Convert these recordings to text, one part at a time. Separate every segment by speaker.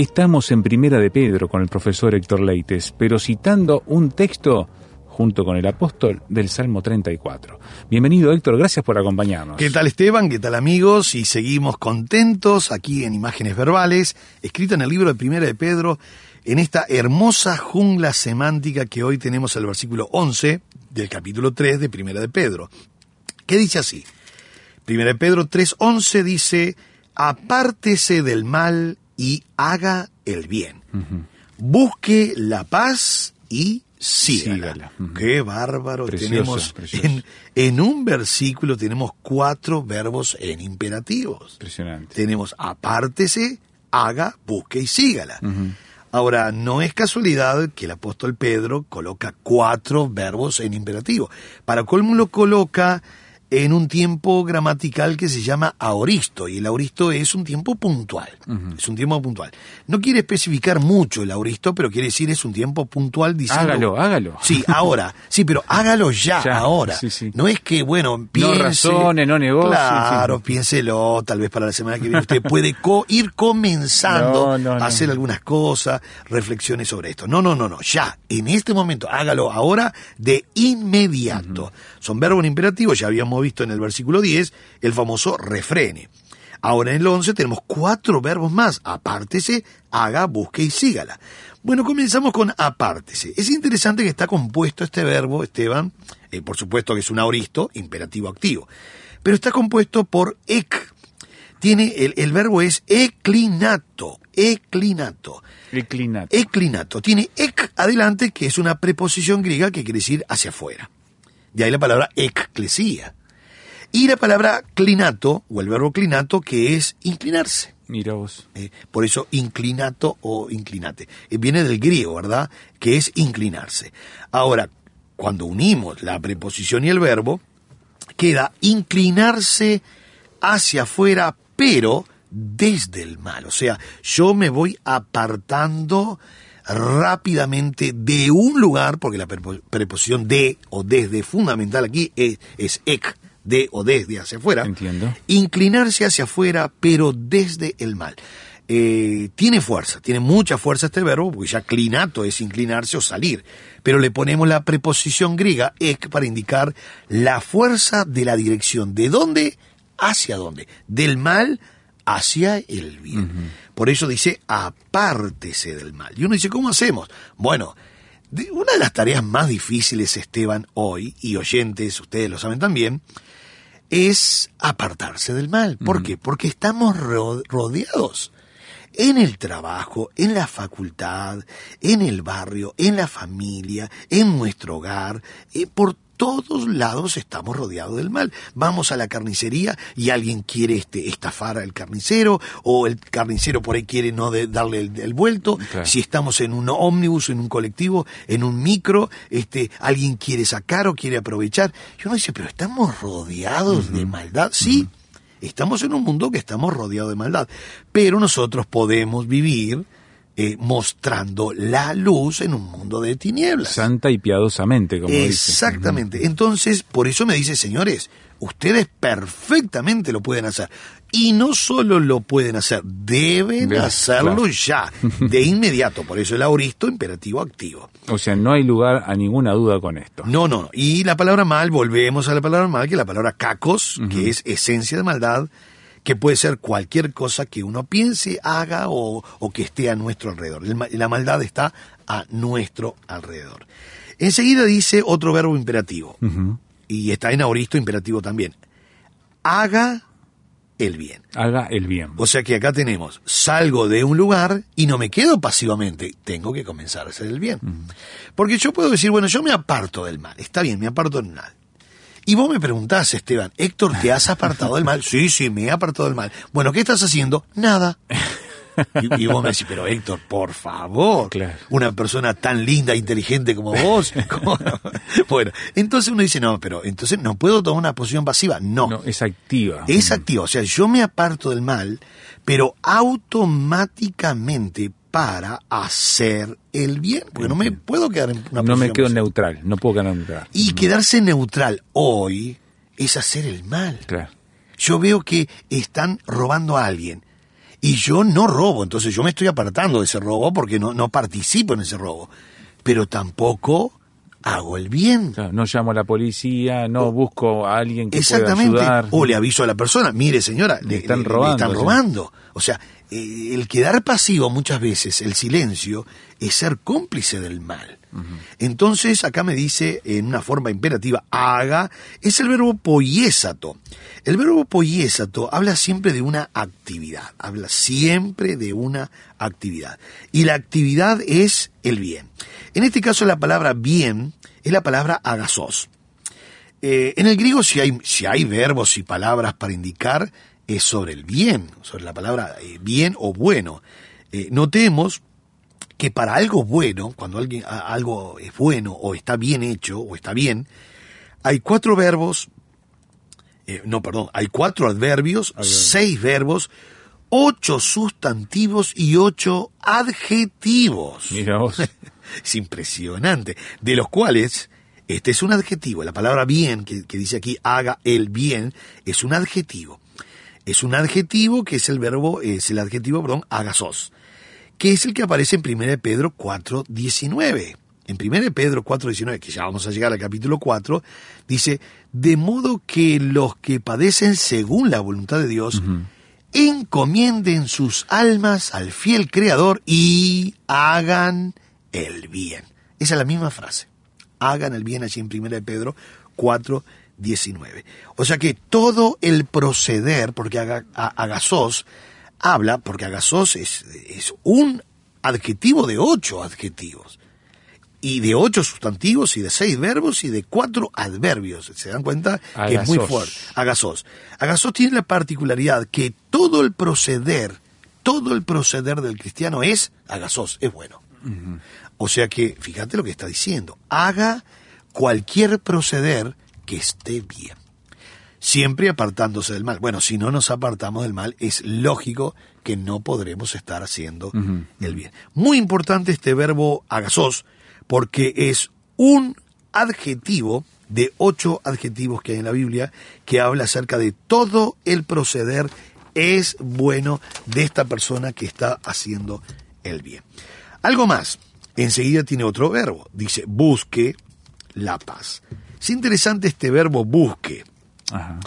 Speaker 1: Estamos en Primera de Pedro con el profesor Héctor Leites, pero citando un texto junto con el apóstol del Salmo 34. Bienvenido Héctor, gracias por acompañarnos.
Speaker 2: ¿Qué tal Esteban? ¿Qué tal amigos? Y seguimos contentos aquí en Imágenes Verbales, escrito en el libro de Primera de Pedro, en esta hermosa jungla semántica que hoy tenemos el versículo 11 del capítulo 3 de Primera de Pedro. ¿Qué dice así? Primera de Pedro 3.11 dice, apártese del mal y haga el bien. Busque la paz y sígala. Qué bárbaro. Tenemos. En, en un versículo tenemos cuatro verbos en imperativos.
Speaker 1: Impresionante.
Speaker 2: Tenemos apártese, haga, busque y sígala. Ahora, no es casualidad que el apóstol Pedro coloca cuatro verbos en imperativo. Para colmo lo coloca en un tiempo gramatical que se llama aoristo, y el aoristo es un tiempo puntual. Es un tiempo puntual. No quiere especificar mucho el aoristo, pero quiere decir es un tiempo puntual diciendo...
Speaker 1: Hágalo, hágalo.
Speaker 2: Sí, ahora. Sí, pero hágalo ya,
Speaker 1: Ya,
Speaker 2: ahora.
Speaker 1: sí, sí.
Speaker 2: No es que, bueno, piense...
Speaker 1: no negocie,
Speaker 2: Claro,
Speaker 1: sí.
Speaker 2: piénselo, tal vez para la semana que viene usted puede co- ir comenzando
Speaker 1: No, no,
Speaker 2: a
Speaker 1: no.
Speaker 2: hacer algunas cosas, reflexiones sobre esto. No, no, no, no, ya, en este momento, hágalo ahora de inmediato. Son verbos imperativos, ya habíamos visto en el versículo 10 el famoso refrene. Ahora en el 11 tenemos cuatro verbos más, apártese, haga, busque y sígala. Bueno, comenzamos con apártese. Es interesante que está compuesto este verbo, Esteban, eh, por supuesto que es un aoristo, imperativo activo, pero está compuesto por ec. Tiene, el, el verbo es eclinato, eclinato.
Speaker 1: Declinato.
Speaker 2: Eclinato. Tiene ec adelante, que es una preposición griega que quiere decir hacia afuera. De ahí la palabra eclesía. Y la palabra clinato, o el verbo clinato, que es inclinarse.
Speaker 1: Mira vos.
Speaker 2: Eh, por eso inclinato o inclinate. Eh, viene del griego, ¿verdad? Que es inclinarse. Ahora, cuando unimos la preposición y el verbo, queda inclinarse hacia afuera, pero desde el mal. O sea, yo me voy apartando rápidamente de un lugar, porque la prepo- preposición de o desde fundamental aquí es, es ec, de o desde hacia afuera.
Speaker 1: Entiendo.
Speaker 2: Inclinarse hacia afuera, pero desde el mal. Eh, tiene fuerza, tiene mucha fuerza este verbo, porque ya clinato es inclinarse o salir. Pero le ponemos la preposición griega ec para indicar la fuerza de la dirección. ¿De dónde? Hacia dónde. Del mal hacia el bien. Por eso dice apártese del mal. Y uno dice, ¿cómo hacemos? Bueno, una de las tareas más difíciles, Esteban, hoy, y oyentes, ustedes lo saben también, es apartarse del mal. ¿Por qué? Porque estamos ro- rodeados en el trabajo, en la facultad, en el barrio, en la familia, en nuestro hogar, eh, por todos lados estamos rodeados del mal. Vamos a la carnicería y alguien quiere este, estafar al carnicero o el carnicero por ahí quiere no de- darle el, el vuelto. Si estamos en un ómnibus, en un colectivo, en un micro, este, alguien quiere sacar o quiere aprovechar. Y uno dice, pero estamos rodeados de maldad. Sí, estamos en un mundo que estamos rodeados de maldad. Pero nosotros podemos vivir eh, mostrando la luz en un mundo de tinieblas.
Speaker 1: Santa y piadosamente, como dice.
Speaker 2: Exactamente. Entonces, por eso me dice, señores, ustedes perfectamente lo pueden hacer. Y no solo lo pueden hacer, deben hacerlo
Speaker 1: claro.
Speaker 2: ya, de inmediato. Por eso el auristo imperativo activo.
Speaker 1: O sea, no hay lugar a ninguna duda con esto.
Speaker 2: No, no, no. Y la palabra mal, volvemos a la palabra mal, que es la palabra cacos, que es esencia de maldad, que puede ser cualquier cosa que uno piense, haga o, o que esté a nuestro alrededor. La maldad está a nuestro alrededor. Enseguida dice otro verbo imperativo, y está en aoristo imperativo también. Haga el bien.
Speaker 1: Haga el bien.
Speaker 2: O sea que acá tenemos, salgo de un lugar y no me quedo pasivamente, tengo que comenzar a hacer el bien. Porque yo puedo decir, bueno, yo me aparto del mal, está bien, me aparto del mal. Y vos me preguntás, Esteban, Héctor, ¿te has apartado del mal? Sí, sí, me he apartado del mal. Bueno, ¿qué estás haciendo? Nada. Y, y vos me decís, pero Héctor, por favor,
Speaker 1: Claro.
Speaker 2: una persona tan linda, inteligente como vos. ¿cómo no? Bueno, entonces uno dice, no, pero entonces no puedo tomar una posición pasiva. No,
Speaker 1: No, es activa.
Speaker 2: es activo. O sea, yo me aparto del mal, pero automáticamente para hacer el bien. Porque no me puedo quedar en una
Speaker 1: no me quedo neutral, no puedo quedar neutral.
Speaker 2: Y quedarse neutral hoy es hacer el mal.
Speaker 1: Claro.
Speaker 2: Yo veo que están robando a alguien y yo no robo, entonces yo me estoy apartando de ese robo porque no, no participo en ese robo, pero tampoco hago el bien.
Speaker 1: Claro, no llamo a la policía, no busco a alguien que
Speaker 2: Exactamente.
Speaker 1: pueda ayudar.
Speaker 2: O le aviso a la persona, mire señora,
Speaker 1: Le están robando,
Speaker 2: están
Speaker 1: sí.
Speaker 2: robando. O sea, eh, el quedar pasivo muchas veces, el silencio, es ser cómplice del mal. Entonces, acá me dice en una forma imperativa, haga, es el verbo poiesato. El verbo poiesato habla siempre de una actividad, habla siempre de una actividad. Y la actividad es el bien. En este caso, la palabra bien es la palabra agasos. Eh, en el griego, si hay, si hay verbos y palabras para indicar, es sobre el bien, sobre la palabra eh, bien o bueno. Eh, notemos que para algo bueno, cuando alguien, algo es bueno o está bien hecho o está bien, hay cuatro verbos, eh, no, perdón, hay cuatro adverbios, seis verbos, ocho sustantivos y ocho adjetivos.
Speaker 1: Mira vos.
Speaker 2: Es impresionante. De los cuales, este es un adjetivo. La palabra bien, que, que dice aquí, haga el bien, es un adjetivo. Es un adjetivo que es el verbo, es el adjetivo, perdón, agasos, que es el que aparece en 1 Pedro 4, 19. En 1 Pedro 4, 19, que ya vamos a llegar al capítulo 4, dice, de modo que los que padecen según la voluntad de Dios, encomienden sus almas al fiel Creador y hagan el bien. Esa es la misma frase. Hagan el bien allí en 1 Pedro 4, 19. O sea que todo el proceder, porque aga- a- agasos habla, porque agasos es, es un adjetivo de ocho adjetivos y de ocho sustantivos y de seis verbos y de cuatro adverbios. ¿Se dan cuenta? Que es muy fuerte. Agasos. Agasos tiene la particularidad que todo el proceder, todo el proceder del cristiano es agasos, es bueno. O sea que, fíjate lo que está diciendo, haga cualquier proceder que esté bien. Siempre apartándose del mal. Bueno, si no nos apartamos del mal, es lógico que no podremos estar haciendo el bien. Muy importante este verbo agasos, porque es un adjetivo de ocho adjetivos que hay en la Biblia que habla acerca de todo el proceder es bueno de esta persona que está haciendo el bien. Algo más, enseguida tiene otro verbo, dice busque la paz. Es interesante este verbo busque.
Speaker 1: Ajá.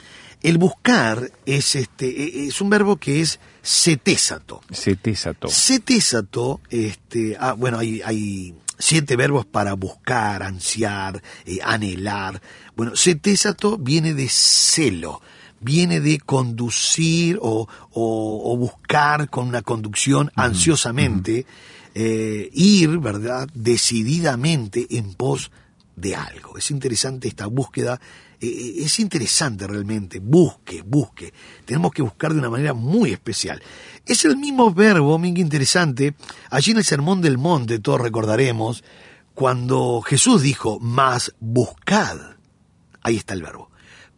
Speaker 2: El buscar es este e- es un verbo que es cetésato.
Speaker 1: Cetésato.
Speaker 2: Cetésato, este, ah, bueno, hay, hay siete verbos para buscar, ansiar, eh, anhelar. Bueno, cetésato viene de celo, viene de conducir o, o- o buscar con una conducción ansiosamente, eh, ir, ¿verdad?, decididamente en pos de algo. Es interesante esta búsqueda, eh, eh, es interesante realmente, busque, busque. Tenemos que buscar de una manera muy especial. Es el mismo verbo, muy interesante, allí en el Sermón del Monte, todos recordaremos, cuando Jesús dijo, más buscad. Ahí está el verbo.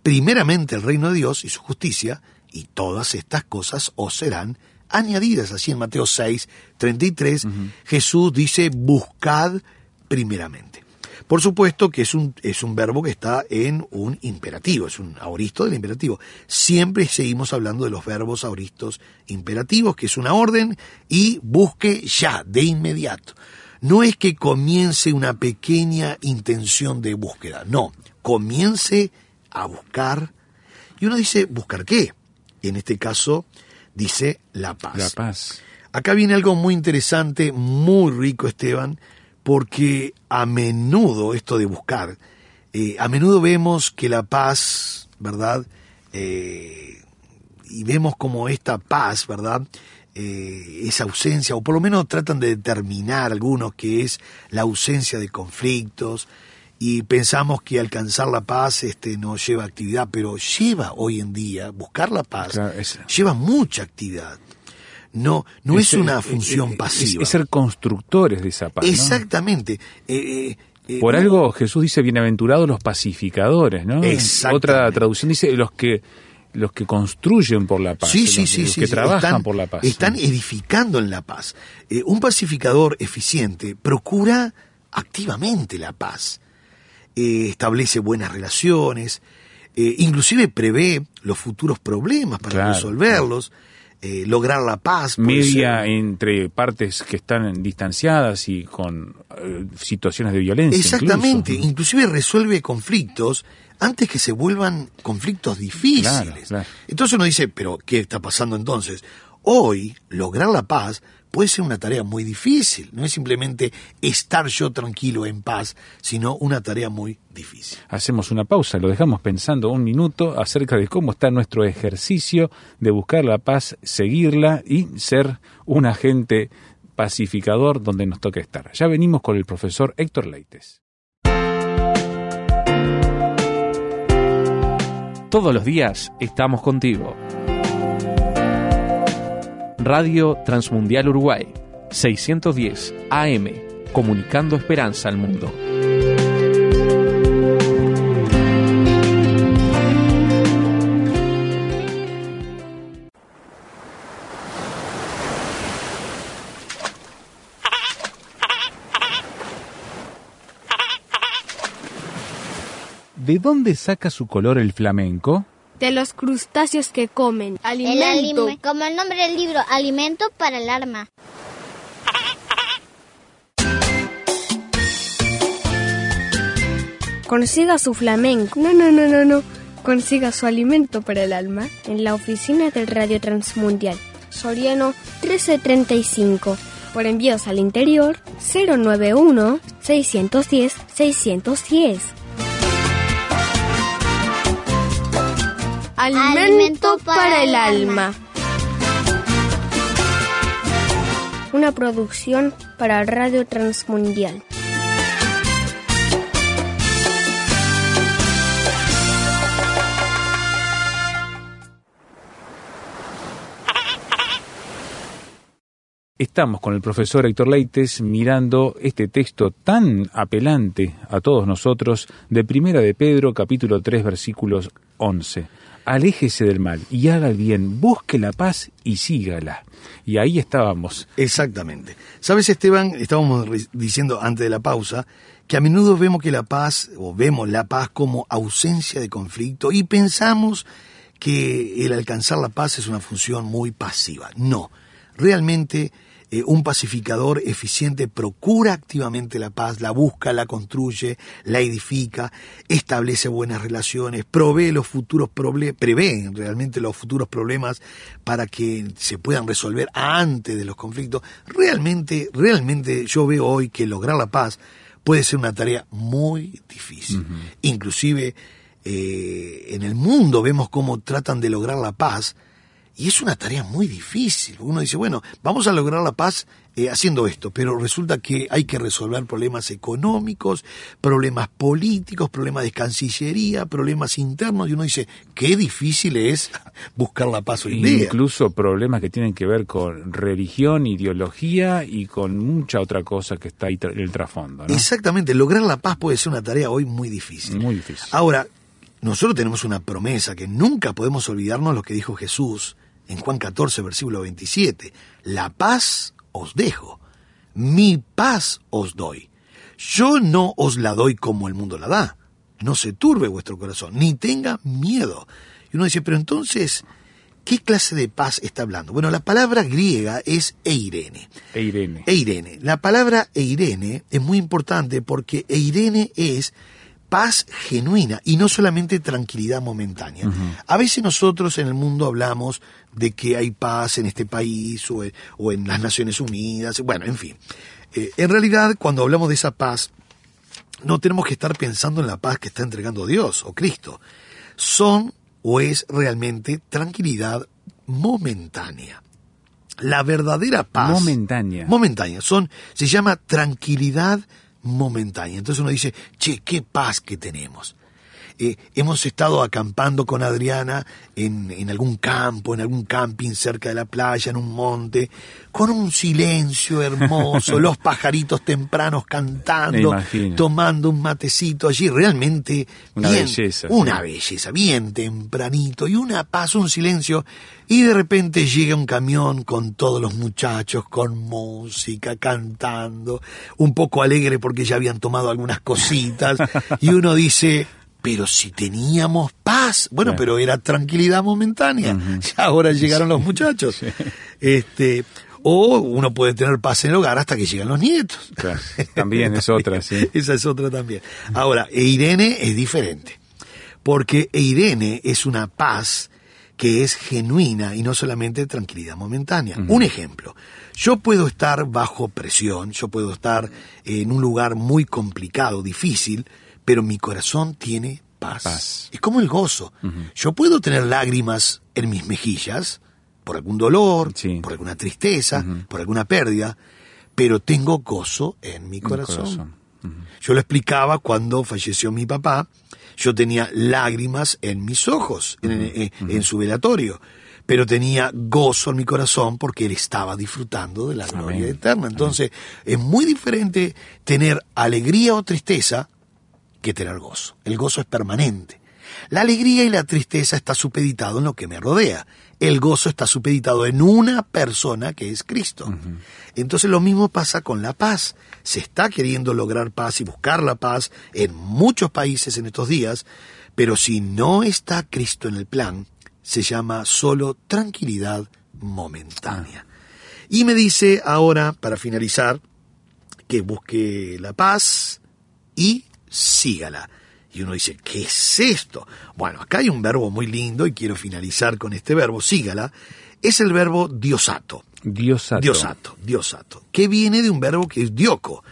Speaker 2: Primeramente el reino de Dios y su justicia, y todas estas cosas os serán añadidas. Así en Mateo 6, 33, Jesús dice, buscad primeramente. Por supuesto que es un, es un verbo que está en un imperativo, es un aoristo del imperativo. Siempre seguimos hablando de los verbos auristos imperativos, que es una orden, y busque ya, de inmediato. No es que comience una pequeña intención de búsqueda, no, comience a buscar. Y uno dice, ¿buscar qué? en este caso dice la paz.
Speaker 1: La paz.
Speaker 2: Acá viene algo muy interesante, muy rico, Esteban, porque a menudo esto de buscar, eh, a menudo vemos que la paz, ¿verdad? Eh, y vemos como esta paz, ¿verdad? Eh, esa ausencia, o por lo menos tratan de determinar algunos que es la ausencia de conflictos, y pensamos que alcanzar la paz este, no lleva actividad, pero lleva hoy en día, buscar la paz,
Speaker 1: Claro,
Speaker 2: lleva mucha actividad. No, no es, una
Speaker 1: eh,
Speaker 2: función
Speaker 1: eh,
Speaker 2: pasiva.
Speaker 1: Es, es ser constructores de esa paz.
Speaker 2: Exactamente. Eh, eh, eh,
Speaker 1: Por
Speaker 2: no-
Speaker 1: algo Jesús dice bienaventurados los pacificadores, ¿no? Otra traducción dice los que los que construyen por la paz,
Speaker 2: Sí,
Speaker 1: los,
Speaker 2: sí, sí,
Speaker 1: los
Speaker 2: sí,
Speaker 1: que
Speaker 2: sí.
Speaker 1: trabajan
Speaker 2: Están-
Speaker 1: por la paz.
Speaker 2: Están edificando en la paz. Eh, un pacificador eficiente procura activamente la paz. Eh, establece buenas relaciones, eh, inclusive prevé los futuros problemas para
Speaker 1: Claro,
Speaker 2: resolverlos, eh, lograr la paz.
Speaker 1: media
Speaker 2: ser-
Speaker 1: entre partes que están distanciadas y con eh, situaciones de violencia.
Speaker 2: Exactamente,
Speaker 1: incluso.
Speaker 2: inclusive resuelve conflictos antes que se vuelvan conflictos difíciles.
Speaker 1: Claro, claro.
Speaker 2: Entonces uno dice, pero ¿qué está pasando entonces? Hoy, lograr la paz puede ser una tarea muy difícil, no es simplemente estar yo tranquilo en paz, sino una tarea muy difícil.
Speaker 1: Hacemos una pausa, lo dejamos pensando un minuto acerca de cómo está nuestro ejercicio de buscar la paz, seguirla y ser un agente pacificador donde nos toque estar. Ya venimos con el profesor Héctor Leites.
Speaker 3: Todos los días estamos contigo. Radio Transmundial Uruguay, 610 AM, comunicando esperanza al mundo.
Speaker 1: ¿De dónde saca su color el flamenco?
Speaker 4: De los crustáceos que comen.
Speaker 5: El
Speaker 4: Alimento.
Speaker 5: alime- como el nombre del libro, alimento para el alma.
Speaker 4: Consiga su flamenco. No, no, no, no, no. Consiga su alimento para el alma en la oficina del Radio Transmundial. Soriano 1335. Por envíos al interior 091 610 610. Alimento,
Speaker 5: Alimento
Speaker 4: para,
Speaker 5: para
Speaker 4: el
Speaker 5: el
Speaker 4: alma.
Speaker 5: alma.
Speaker 4: Una producción para Radio Transmundial.
Speaker 1: Estamos con el profesor Héctor Leites mirando este texto tan apelante a todos nosotros de Primera de Pedro, capítulo 3, versículos 11. Aléjese del mal y haga el bien, busque la paz y sígala. Y ahí estábamos.
Speaker 2: Exactamente. Sabes, Esteban, estábamos diciendo antes de la pausa que a menudo vemos que la paz, o vemos la paz como ausencia de conflicto y pensamos que el alcanzar la paz es una función muy pasiva. No, realmente eh, un pacificador eficiente procura activamente la paz, la busca, la construye, la edifica, establece buenas relaciones, provee los futuros problemas, prevé realmente los futuros problemas para que se puedan resolver antes de los conflictos. Realmente, realmente yo veo hoy que lograr la paz puede ser una tarea muy difícil. Inclusive eh, en el mundo vemos cómo tratan de lograr la paz y es una tarea muy difícil. Uno dice, bueno, vamos a lograr la paz eh, haciendo esto, pero resulta que hay que resolver problemas económicos, problemas políticos, problemas de cancillería, problemas internos, y uno dice, qué difícil es buscar la paz hoy día.
Speaker 1: Incluso problemas que tienen que ver con religión, ideología y con mucha otra cosa que está ahí tra- en el trasfondo. ¿no?
Speaker 2: Exactamente, lograr la paz puede ser una tarea hoy muy difícil.
Speaker 1: Muy difícil.
Speaker 2: Ahora, nosotros tenemos una promesa que nunca podemos olvidarnos lo que dijo Jesús en Juan 14, versículo 27. La paz os dejo, mi paz os doy. Yo no os la doy como el mundo la da. No se turbe vuestro corazón, ni tenga miedo. Y uno dice, pero entonces, ¿qué clase de paz está hablando? Bueno, la palabra griega es eirene.
Speaker 1: E Irene.
Speaker 2: Eirene. La palabra eirene es muy importante porque eirene es paz genuina y no solamente tranquilidad momentánea. A veces nosotros en el mundo hablamos de que hay paz en este país o en, o en las Naciones Unidas, bueno, en fin. Eh, en realidad, cuando hablamos de esa paz, no tenemos que estar pensando en la paz que está entregando Dios o Cristo. Son o es realmente tranquilidad momentánea. La verdadera paz.
Speaker 1: Momentánea.
Speaker 2: Momentánea. Son, se llama tranquilidad momentánea. Entonces uno dice, che, qué paz que tenemos. Eh, hemos estado acampando con Adriana en, en, algún campo, en algún camping cerca de la playa, en un monte, con un silencio hermoso, los pajaritos tempranos cantando, tomando un matecito allí, realmente
Speaker 1: una
Speaker 2: bien,
Speaker 1: belleza.
Speaker 2: Una sí. belleza, bien tempranito, y una paz, un silencio, y de repente llega un camión con todos los muchachos, con música, cantando, un poco alegre porque ya habían tomado algunas cositas, y uno dice, pero si teníamos paz, bueno, pero era tranquilidad momentánea. Uh -huh. Ahora llegaron los muchachos. Sí. Este, o uno puede tener paz en el hogar hasta que llegan los nietos.
Speaker 1: Claro, también es otra, sí.
Speaker 2: Esa es otra también. Ahora, Eirene es diferente, porque Eirene es una paz que es genuina y no solamente tranquilidad momentánea. Uh -huh. Un ejemplo, yo puedo estar bajo presión, yo puedo estar en un lugar muy complicado, difícil, pero mi corazón tiene paz.
Speaker 1: paz.
Speaker 2: Es como el gozo. Uh -huh. Yo puedo tener lágrimas en mis mejillas por algún dolor,
Speaker 1: sí.
Speaker 2: por alguna tristeza, uh -huh. por alguna pérdida, pero tengo gozo en mi corazón.
Speaker 1: Mi corazón. Uh -huh.
Speaker 2: Yo lo explicaba cuando falleció mi papá, yo tenía lágrimas en mis ojos, en, en, en su velatorio pero tenía gozo en mi corazón porque él estaba disfrutando de la gloria
Speaker 1: Amén.
Speaker 2: eterna. Entonces, Amén. es muy diferente tener alegría o tristeza que tener gozo. El gozo es permanente. La alegría y la tristeza está supeditado en lo que me rodea. El gozo está supeditado en una persona que es Cristo. Uh -huh. Entonces lo mismo pasa con la paz. Se está queriendo lograr paz y buscar la paz en muchos países en estos días, pero si no está Cristo en el plan, se llama solo tranquilidad momentánea. Ah. Y me dice ahora, para finalizar, que busque la paz y sígala. Y uno dice, ¿qué es esto? Bueno, acá hay un verbo muy lindo y quiero finalizar con este verbo, sígala. Es el verbo diosato.
Speaker 1: Diosato.
Speaker 2: Diosato, diosato. Que viene de un verbo que es dioco.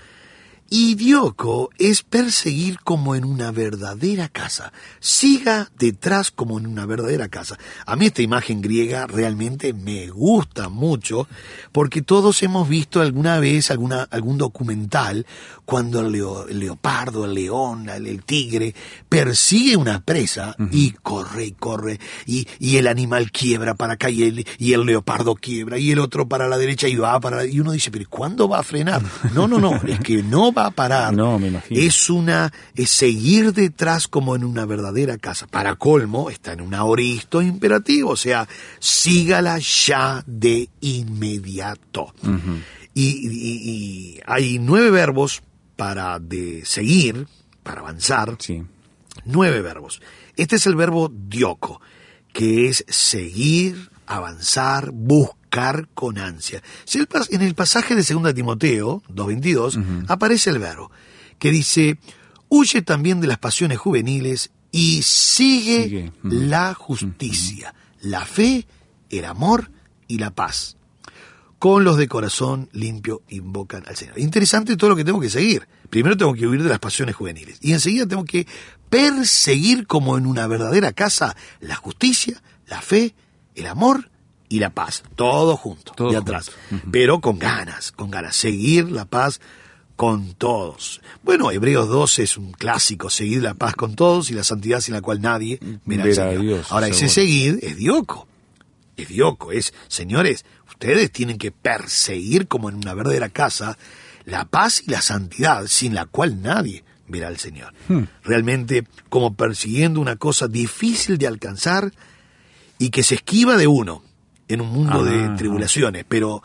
Speaker 2: Y dioco es perseguir como en una verdadera casa. Siga detrás como en una verdadera casa. A mí esta imagen griega realmente me gusta mucho porque todos hemos visto alguna vez alguna, algún documental cuando el, leo, el leopardo, el león, el, el, tigre persigue una presa uh -huh. y corre y corre y, y, el animal quiebra para acá y el, y el leopardo quiebra y el otro para la derecha y va para y uno dice pero ¿cuándo va a frenar? No, no, no, es que no va a parar.
Speaker 1: No, me imagino.
Speaker 2: Es una es seguir detrás como en una verdadera casa. Para colmo está en un aoristo imperativo, o sea, sígala ya de inmediato.
Speaker 1: Uh -huh.
Speaker 2: y, y, y hay nueve verbos para de seguir, para avanzar.
Speaker 1: Sí.
Speaker 2: Nueve verbos. Este es el verbo dioco, que es seguir, avanzar, buscar con ansia. En el pasaje de 2 Timoteo 2.22 uh -huh. aparece el verbo que dice, huye también de las pasiones juveniles y sigue, sigue. Uh -huh. la justicia, uh -huh. la fe, el amor y la paz con los de corazón limpio invocan al Señor. Interesante todo lo que tengo que seguir. Primero tengo que huir de las pasiones juveniles y enseguida tengo que perseguir como en una verdadera casa la justicia, la fe, el amor y la paz. Todo junto,
Speaker 1: todo
Speaker 2: de atrás.
Speaker 1: Uh -huh.
Speaker 2: Pero con ganas, con ganas. Seguir la paz con todos. Bueno, Hebreos 12 es un clásico, seguir la paz con todos y la santidad sin la cual nadie verá,
Speaker 1: verá a Dios.
Speaker 2: Ahora,
Speaker 1: seguro.
Speaker 2: ese seguir es dioco. Es dioco, es, señores, ustedes tienen que perseguir como en una verdadera casa la paz y la santidad sin la cual nadie verá al Señor.
Speaker 1: Hmm.
Speaker 2: Realmente como persiguiendo una cosa difícil de alcanzar y que se esquiva de uno en un mundo
Speaker 1: ah,
Speaker 2: de tribulaciones, pero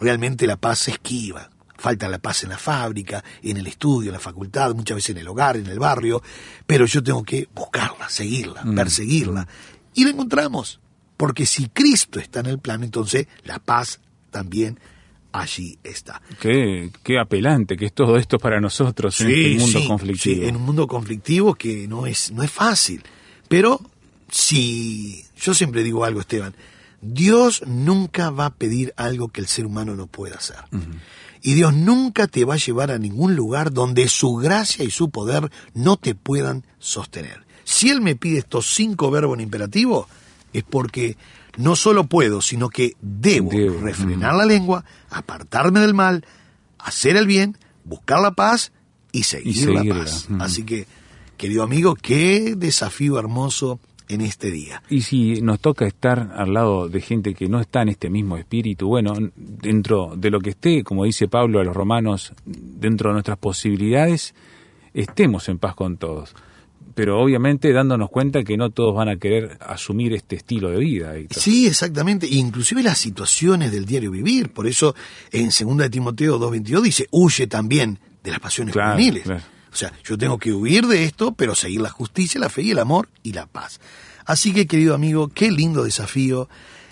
Speaker 2: realmente la paz se esquiva. Falta la paz en la fábrica, en el estudio, en la facultad, muchas veces en el hogar, en el barrio, pero yo tengo que buscarla, seguirla,
Speaker 1: Mm.
Speaker 2: perseguirla. Y la encontramos, porque si Cristo está en el plan, entonces la paz también allí está.
Speaker 1: Qué, qué apelante que es todo esto para nosotros en este mundo
Speaker 2: sí,
Speaker 1: conflictivo.
Speaker 2: sí, en un mundo conflictivo que no es, no es fácil. Pero si yo siempre digo algo, Esteban, Dios nunca va a pedir algo que el ser humano no pueda hacer. Y Dios nunca te va a llevar a ningún lugar donde su gracia y su poder no te puedan sostener. Si Él me pide estos cinco verbos en imperativo, es porque no solo puedo, sino que debo,
Speaker 1: Debo,
Speaker 2: refrenar la lengua, apartarme del mal, hacer el bien, buscar la paz y seguir,
Speaker 1: Y
Speaker 2: la paz. Así que, querido amigo, qué desafío hermoso en este día.
Speaker 1: Y si nos toca estar al lado de gente que no está en este mismo espíritu, bueno, dentro de lo que esté, como dice Pablo a los romanos, dentro de nuestras posibilidades, estemos en paz con todos. Pero obviamente dándonos cuenta que no todos van a querer asumir este estilo de vida. Héctor.
Speaker 2: Sí, exactamente. Inclusive las situaciones del diario vivir. Por eso en 2 de Timoteo 2.22 dice, huye también de las pasiones
Speaker 1: Claro,
Speaker 2: juveniles.
Speaker 1: claro.
Speaker 2: O sea, yo tengo que huir de esto, pero seguir la justicia, la fe y el amor y la paz. Así que, querido amigo, qué lindo desafío.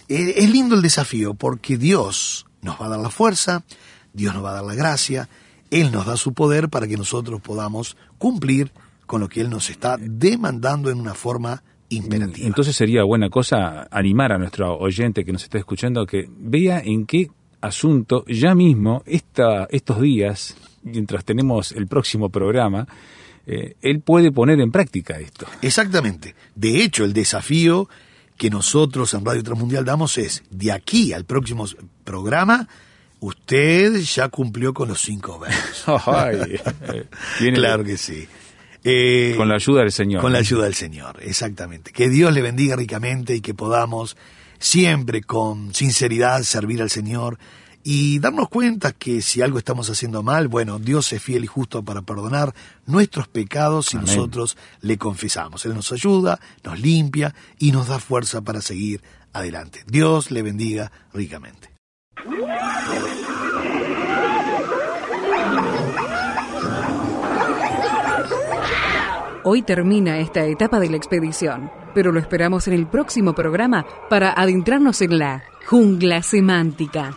Speaker 2: Eh, es lindo el desafío porque Dios nos va a dar la fuerza, Dios nos va a dar la gracia, Él nos da su poder para que nosotros podamos cumplir con lo que Él nos está demandando en una forma imperativa.
Speaker 1: Entonces sería buena cosa animar a nuestro oyente que nos está escuchando que vea en qué asunto ya mismo esta, estos días, mientras tenemos el próximo programa, eh, él puede poner en práctica esto.
Speaker 2: Exactamente. De hecho, el desafío que nosotros en Radio Transmundial damos es, de aquí al próximo programa, usted ya cumplió con los cinco verbos.
Speaker 1: Ay, eh,
Speaker 2: claro que sí. Eh,
Speaker 1: con la ayuda del Señor.
Speaker 2: Con la ayuda del Señor, exactamente. Que Dios le bendiga ricamente y que podamos siempre con sinceridad servir al Señor y darnos cuenta que si algo estamos haciendo mal, bueno, Dios es fiel y justo para perdonar nuestros pecados si
Speaker 1: Amén.
Speaker 2: nosotros le confesamos. Él nos ayuda, nos limpia y nos da fuerza para seguir adelante. Dios le bendiga ricamente.
Speaker 6: Hoy termina esta etapa de la expedición, pero lo esperamos en el próximo programa para adentrarnos en la jungla semántica.